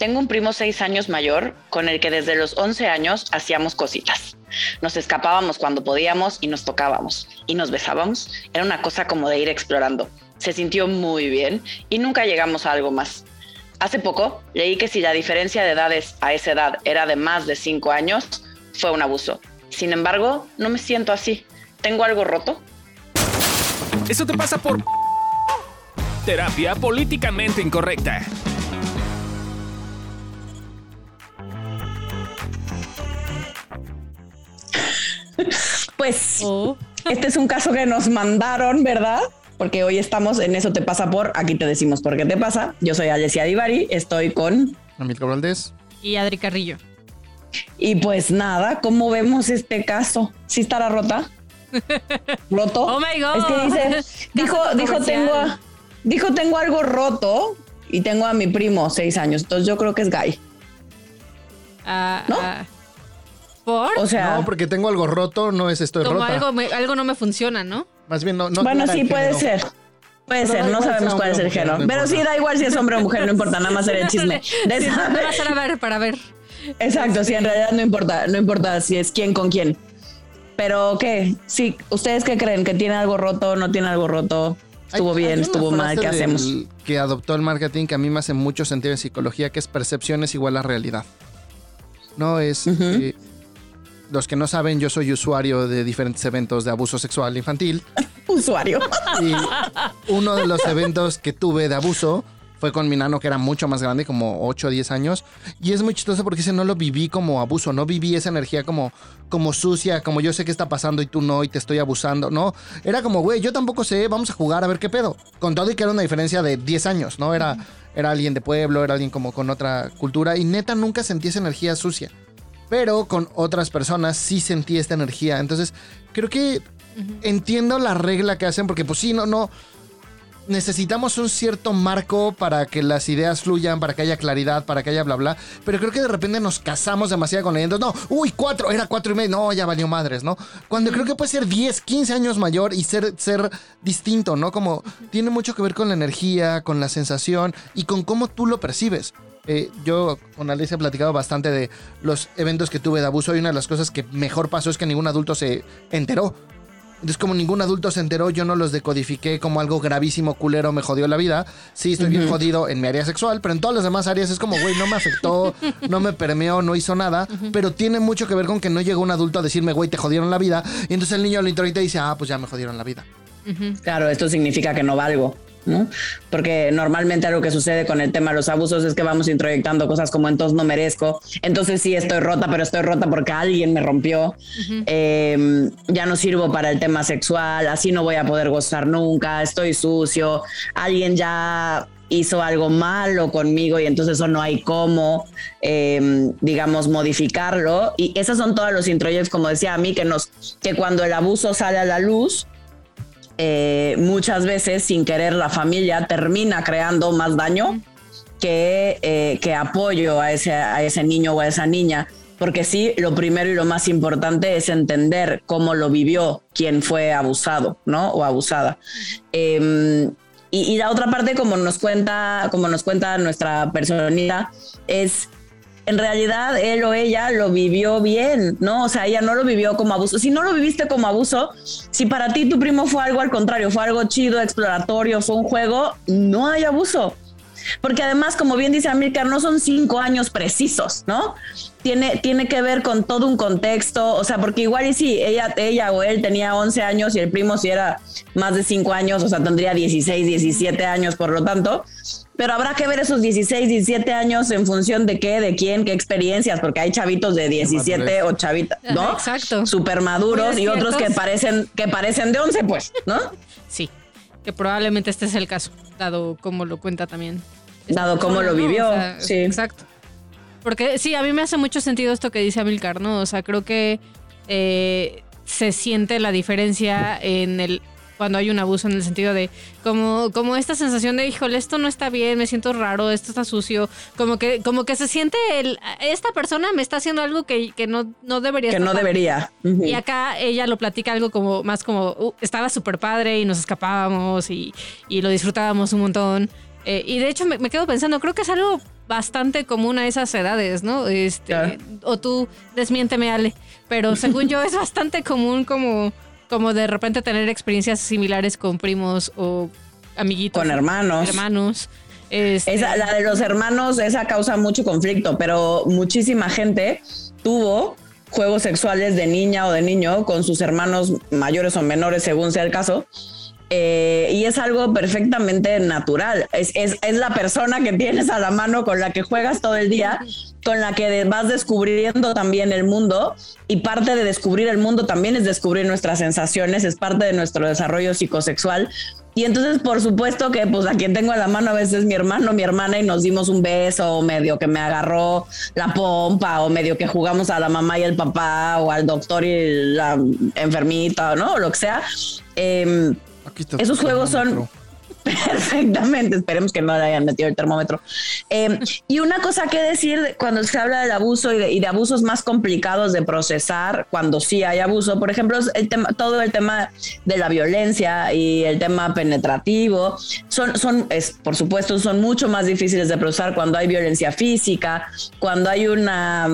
Tengo un primo seis años mayor con el que desde los 11 años hacíamos cositas. Nos escapábamos cuando podíamos y nos tocábamos y nos besábamos. Era una cosa como de ir explorando. Se sintió muy bien y nunca llegamos a algo más. Hace poco leí que si la diferencia de edades a esa edad era de más de cinco años, fue un abuso. Sin embargo, no me siento así. ¿Tengo algo roto? Eso te pasa por terapia políticamente incorrecta. Pues oh. este es un caso que nos mandaron, ¿verdad? Porque hoy estamos en Eso te pasa por, aquí te decimos por qué te pasa. Yo soy Alessia Divari, estoy con... Amilcar Valdés. Y Adri Carrillo. Y pues nada, ¿cómo vemos este caso? ¿Sí estará rota? ¿Roto? Oh my God. Es que dice, dijo, dijo, tengo, dijo, tengo algo roto y tengo a mi primo seis años. Entonces yo creo que es gay. Ah, ¿No? O sea, no, porque tengo algo roto, no es esto como rota. Algo, algo no me funciona, ¿no? Más bien no. no bueno, sí puede ser. Puede ser, no sabemos cuál es el género. pero sí, da igual si es hombre o mujer, no importa, nada más ser el chisme. De a ver, para ver. Exacto, sí, en realidad no importa, no importa si es quién con quién. Pero, ¿qué? Sí, ¿ustedes qué creen? ¿Que tiene algo roto, no tiene algo roto? ¿Estuvo bien, estuvo mal? ¿Qué hacemos? Que adoptó el marketing que a mí me hace mucho sentido en psicología, que es percepción es igual a realidad. No es los que no saben, yo soy usuario de diferentes eventos de abuso sexual infantil. usuario. Y uno de los eventos que tuve de abuso fue con mi nano que era mucho más grande, como 8 o 10 años. Y es muy chistoso porque ese no lo viví como abuso, no viví esa energía como, como sucia, como yo sé qué está pasando y tú no, y te estoy abusando. No, era como, güey, yo tampoco sé, vamos a jugar a ver qué pedo. Con todo y que era una diferencia de 10 años, ¿no? Era, era alguien de pueblo, era alguien como con otra cultura. Y neta nunca sentí esa energía sucia pero con otras personas sí sentí esta energía. Entonces, creo que entiendo la regla que hacen, porque pues sí, no, no. Necesitamos un cierto marco para que las ideas fluyan, para que haya claridad, para que haya bla bla. Pero creo que de repente nos casamos demasiado con leyendas. No, uy, cuatro, era cuatro y medio. No, ya valió madres, ¿no? Cuando creo que puede ser 10, 15 años mayor y ser, ser distinto, ¿no? Como tiene mucho que ver con la energía, con la sensación y con cómo tú lo percibes. Eh, yo con Alicia he platicado bastante de los eventos que tuve de abuso y una de las cosas que mejor pasó es que ningún adulto se enteró. Entonces, como ningún adulto se enteró, yo no los decodifiqué como algo gravísimo, culero, me jodió la vida. Sí, estoy bien jodido en mi área sexual, pero en todas las demás áreas es como, güey, no me afectó, no me permeó, no hizo nada. Pero tiene mucho que ver con que no llegó un adulto a decirme, güey, te jodieron la vida. Y entonces el niño lo introita y dice, ah, pues ya me jodieron la vida. Claro, esto significa que no valgo. ¿No? Porque normalmente algo que sucede con el tema de los abusos es que vamos introyectando cosas como entonces no merezco, entonces sí estoy rota, pero estoy rota porque alguien me rompió, em, ya no sirvo para el tema sexual, así no voy a poder gozar nunca, estoy sucio, alguien ya hizo algo malo conmigo y entonces eso no hay cómo, em, digamos, modificarlo. Y esos son todos los introyectos, como decía a mí, que, nos, que cuando el abuso sale a la luz, eh, muchas veces sin querer la familia termina creando más daño que, eh, que apoyo a ese, a ese niño o a esa niña. Porque sí, lo primero y lo más importante es entender cómo lo vivió quien fue abusado, ¿no? O abusada. Em, y, y, la otra parte, como nos cuenta, como nos cuenta nuestra personalidad, es en realidad él o ella lo vivió bien, ¿no? O sea, ella no lo vivió como abuso. Si no lo viviste como abuso, si para ti tu primo fue algo al contrario, fue algo chido, exploratorio, fue un juego, no hay abuso. Porque además, como bien dice Amílcar, no son cinco años precisos, ¿no? Tiene, tiene que ver con todo un contexto, o sea, porque igual y si ella, ella o él tenía 11 años y el primo si era más de cinco años, o sea, tendría 16, 17 años, por lo tanto, pero habrá que ver esos 16, 17 años en función de qué, de quién, qué experiencias, porque hay chavitos de 17 o chavitas, ¿no? Exacto. Súper maduros y otros que parecen, que parecen de 11, pues, ¿no? Sí, que probablemente este es el caso, dado como lo cuenta también. Dado cómo lo vivió, sí. Exacto. Porque sí, a mí me hace mucho sentido esto que dice Amilcar, ¿no? O sea, creo que eh, se siente la diferencia en el cuando hay un abuso en el sentido de como, como esta sensación de, híjole, esto no está bien, me siento raro, esto está sucio, como que, como que se siente el, esta persona me está haciendo algo que, no, no debería. Que no debería. Y acá ella lo platica algo como más como, uh, estaba súper padre y nos escapábamos y, y lo disfrutábamos un montón. Eh, y de hecho me, me quedo pensando, creo que es algo bastante común a esas edades, ¿no? Este, Claro. O tú, desmiénteme, Ale, pero según yo es bastante común como, como de repente tener experiencias similares con primos o amiguitos. Con hermanos. Hermanos. Este, Esa, la de los hermanos, esa causa mucho conflicto, pero muchísima gente tuvo juegos sexuales de niña o de niño con sus hermanos mayores o menores, según sea el caso. Eh, y es algo perfectamente natural. Es, es, es la persona que tienes a la mano con la que juegas todo el día, con la que vas descubriendo también el mundo. Y parte de descubrir el mundo también es descubrir nuestras sensaciones, es parte de nuestro desarrollo psicosexual. Y entonces, por supuesto que pues a quien tengo a la mano a veces es mi hermano, mi hermana y nos dimos un beso, o medio que me agarró la pompa, o medio que jugamos a la mamá y el papá, o al doctor y la enfermita, ¿no? O lo que sea. Em, Aquí está Esos juegos son perfectamente. Esperemos que no le hayan metido el termómetro. Eh, y una cosa que decir de- cuando se habla del abuso y de, y de abusos más complicados de procesar, cuando sí hay abuso, por ejemplo, el tema, todo el tema de la violencia y el tema penetrativo, son, son es, por supuesto, son mucho más difíciles de procesar cuando hay violencia física, cuando hay una.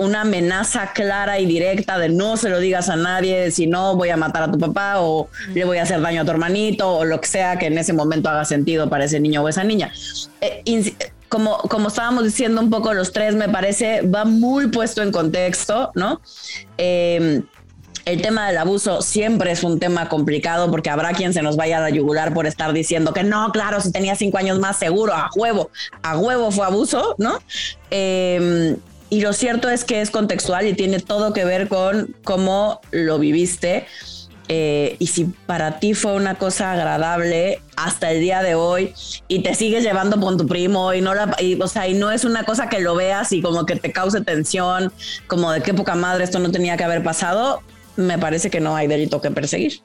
Una amenaza clara y directa de no se lo digas a nadie, si no voy a matar a tu papá o le voy a hacer daño a tu hermanito o lo que sea que en ese momento haga sentido para ese niño o esa niña. Eh, como, como estábamos diciendo un poco los tres, me parece, va muy puesto en contexto, ¿no? Eh, el tema del abuso siempre es un tema complicado porque habrá quien se nos vaya a la yugular por estar diciendo que no, claro, si tenía cinco años más seguro, a huevo, a huevo fue abuso, ¿no? Eh, y lo cierto es que es contextual y tiene todo que ver con cómo lo viviste. eh, y si para ti fue una cosa agradable hasta el día de hoy y te sigues llevando con tu primo y no la, y, o sea, y no es una cosa que lo veas y como que te cause tensión, como de qué poca madre esto no tenía que haber pasado, me parece que no hay delito que perseguir.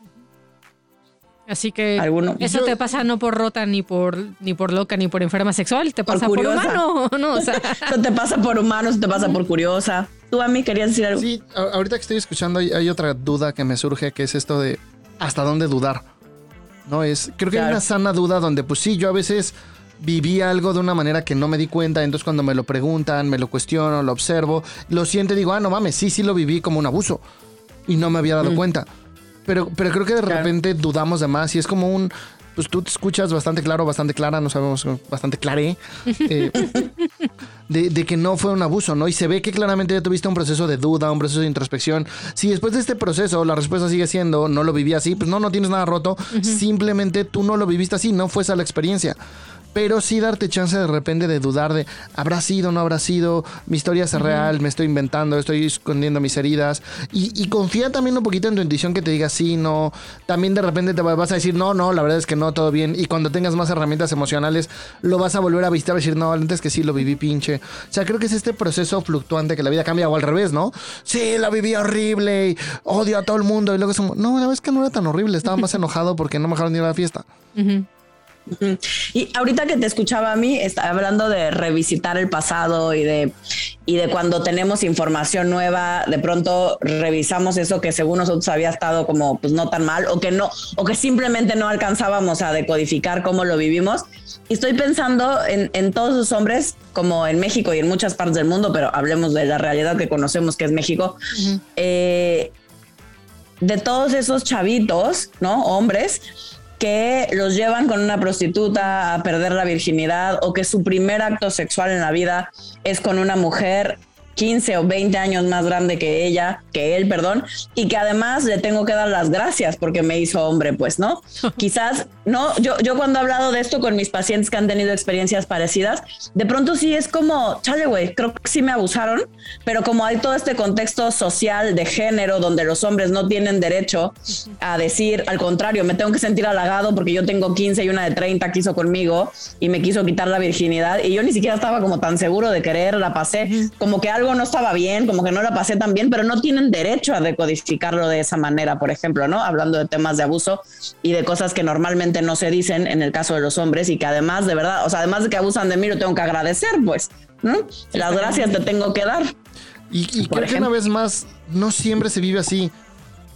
Así que Alguno. eso Yo- te pasa no por rota, ni por, ni por loca, ni por enferma sexual, te Por pasa por, curiosa. humano, ¿no? O sea, Eso te pasa por humano, eso te pasa por curiosa. Tú a mí querías decir algo. Sí, ahorita que estoy escuchando hay, hay otra duda que me surge que es esto de hasta dónde dudar. No es, creo que hay Claro. una sana duda donde pues sí, yo a veces viví algo de una manera que no me di cuenta, entonces cuando me lo preguntan, me lo cuestiono, lo observo, lo siento y digo, ah, no mames, sí, sí lo viví como un abuso y no me había dado cuenta. Pero, pero creo que de Claro. repente dudamos de más y es como un, pues tú te escuchas bastante claro, bastante clara, no sabemos, bastante claré. eh, de, de que no fue un abuso, ¿no? Y se ve que claramente ya tuviste un proceso de duda, un proceso de introspección. Si después de este proceso la respuesta sigue siendo no lo viví así, pues no, no tienes nada roto. Simplemente tú no lo viviste así, no fue esa la experiencia. Pero sí darte chance de repente de dudar de habrá sido, no habrá sido, mi historia es real, me estoy inventando, estoy escondiendo mis heridas. Y, y confía también un poquito en tu intuición que te diga sí, no. También de repente te va- vas a decir no, no, la verdad es que no, todo bien. Y cuando tengas más herramientas emocionales, lo vas a volver a visitar y decir no, antes que sí lo viví pinche. O sea, creo que es este proceso fluctuante que la vida cambia o al revés, ¿no? Sí, la viví horrible y odio a todo el mundo. Y luego es como, no, la verdad es que no era tan horrible, estaba más enojado porque no me dejaron ir a la fiesta. Ujú. Y ahorita que te escuchaba a mí, estaba hablando de revisitar el pasado y de, y de cuando tenemos información nueva, de pronto revisamos eso que según nosotros había estado como pues no tan mal o que no, o que simplemente no alcanzábamos a decodificar cómo lo vivimos. Y estoy pensando en, en todos los hombres, como en México y en muchas partes del mundo, pero hablemos de la realidad que conocemos que es México. Eh, de todos esos chavitos, ¿no? Hombres que los llevan con una prostituta a perder la virginidad o que su primer acto sexual en la vida es con una mujer 15 o 20 años más grande que ella, que él, perdón, y que además le tengo que dar las gracias porque me hizo hombre, pues, ¿no? Quizás, no, yo, yo cuando he hablado de esto con mis pacientes que han tenido experiencias parecidas, de pronto sí es como, chale, güey, creo que sí me abusaron, pero como hay todo este contexto social de género donde los hombres no tienen derecho a decir, al contrario, me tengo que sentir halagado porque yo tengo 15 y una de 30 quiso conmigo y me quiso quitar la virginidad y yo ni siquiera estaba como tan seguro de querer, la pasé, como que algo no estaba bien, como que no la pasé tan bien, pero no tienen derecho a decodificarlo de esa manera, por ejemplo, ¿no? Hablando de temas de abuso y de cosas que normalmente no se dicen en el caso de los hombres y que además, de verdad, o sea, además de que abusan de mí, lo tengo que agradecer, pues, ¿no? Las gracias te tengo que dar. Y, y creo que una vez más, no siempre se vive así.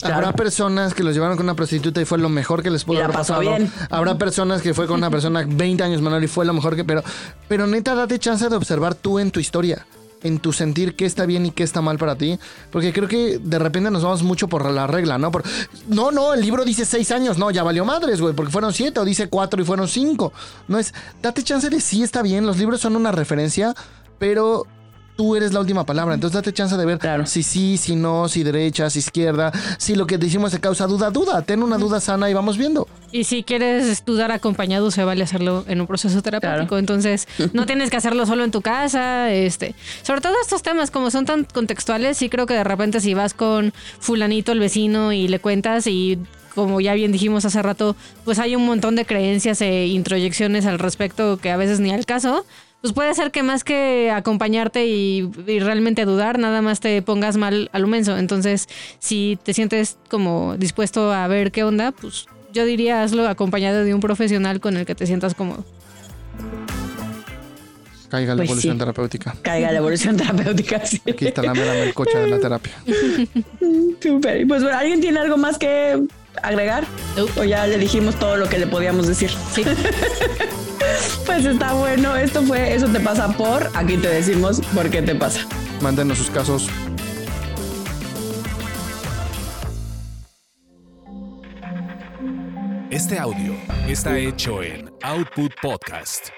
Habrá personas que los llevaron con una prostituta y fue lo mejor que les pudo haber pasado. bien. Habrá personas que fue con una persona 20 años menor y fue lo mejor que. Pero, pero neta, date chance de observar tú en tu historia. En tu sentir qué está bien y qué está mal para ti. Porque creo que de repente nos vamos mucho por la regla, ¿no? Por, no, no, el libro dice 6 años. No, ya valió madres, güey. Porque fueron 7 o dice 4 y fueron 5. No es. Date chance de sí está bien. Los libros son una referencia. Pero tú eres la última palabra. Entonces date chance de ver Claro. si sí, si no, si derecha, si izquierda, si lo que decimos se causa duda, duda. Ten una duda sana y vamos viendo. Y si quieres estudiar acompañado, se vale hacerlo en un proceso terapéutico. Claro. Entonces, no tienes que hacerlo solo en tu casa. Este, sobre todo estos temas, como son tan contextuales, sí creo que de repente si vas con fulanito, el vecino, y le cuentas y como ya bien dijimos hace rato, pues hay un montón de creencias e introyecciones al respecto que a veces ni al caso. Pues puede ser que más que acompañarte y, y realmente dudar, nada más te pongas mal al menso. Entonces, si te sientes como dispuesto a ver qué onda, pues yo diría hazlo acompañado de un profesional con el que te sientas cómodo. Caiga la Pues evolución sí. terapéutica. Caiga la evolución terapéutica. Sí. Aquí está la mera melcocha de la terapia. Súper. Y Pues bueno, ¿alguien tiene algo más que agregar? O ya le dijimos todo lo que le podíamos decir. Sí. Pues está bueno. Esto fue Eso te pasa por. Aquí te decimos por qué te pasa. Mándenos sus casos. Este audio está hecho en Output Podcast.